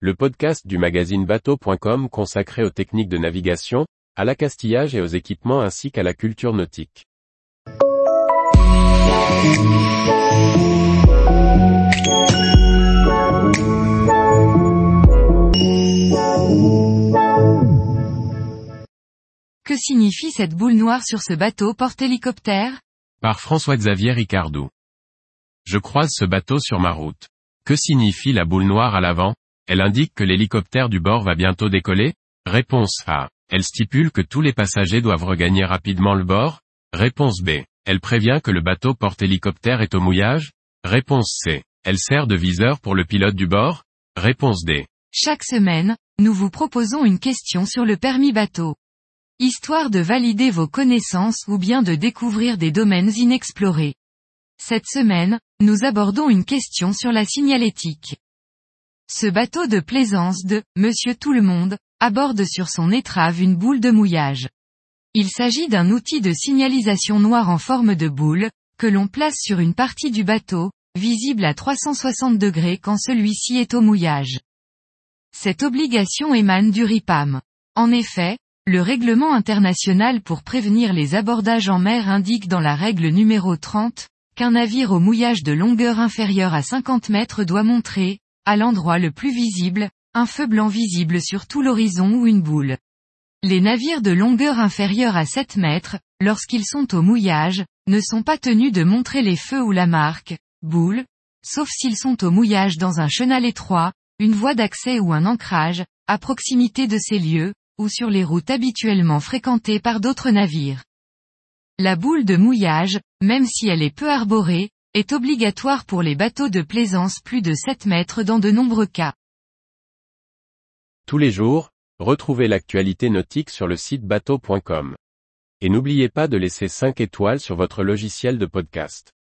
le podcast du magazine bateau.com consacré aux techniques de navigation, à l'accastillage et aux équipements ainsi qu'à la culture nautique. Que signifie cette boule noire sur ce bateau porte-hélicoptère? Par François-Xavier Ricardou. Je croise ce bateau sur ma route. Que signifie la boule noire à l'avant? Elle indique que l'hélicoptère du bord va bientôt décoller Réponse A. Elle stipule que tous les passagers doivent regagner rapidement le bord Réponse B. Elle prévient que le bateau porte-hélicoptère est au mouillage Réponse C. Elle sert de viseur pour le pilote du bord Réponse D. Chaque semaine, nous vous proposons une question sur le permis bateau. Histoire de valider vos connaissances ou bien de découvrir des domaines inexplorés. Cette semaine, nous abordons une question sur la signalétique. Ce bateau de plaisance de Monsieur Tout le Monde aborde sur son étrave une boule de mouillage. Il s'agit d'un outil de signalisation noire en forme de boule, que l'on place sur une partie du bateau, visible à 360 degrés quand celui-ci est au mouillage. Cette obligation émane du RIPAM. En effet, le règlement international pour prévenir les abordages en mer indique dans la règle numéro 30, qu'un navire au mouillage de longueur inférieure à 50 mètres doit montrer, à l'endroit le plus visible, un feu blanc visible sur tout l'horizon ou une boule. Les navires de longueur inférieure à 7 mètres, lorsqu'ils sont au mouillage, ne sont pas tenus de montrer les feux ou la marque, boule, sauf s'ils sont au mouillage dans un chenal étroit, une voie d'accès ou un ancrage, à proximité de ces lieux, ou sur les routes habituellement fréquentées par d'autres navires. La boule de mouillage, même si elle est peu arborée, est obligatoire pour les bateaux de plaisance plus de 7 mètres dans de nombreux cas. Tous les jours, retrouvez l'actualité nautique sur le site bateau.com. Et n'oubliez pas de laisser 5 étoiles sur votre logiciel de podcast.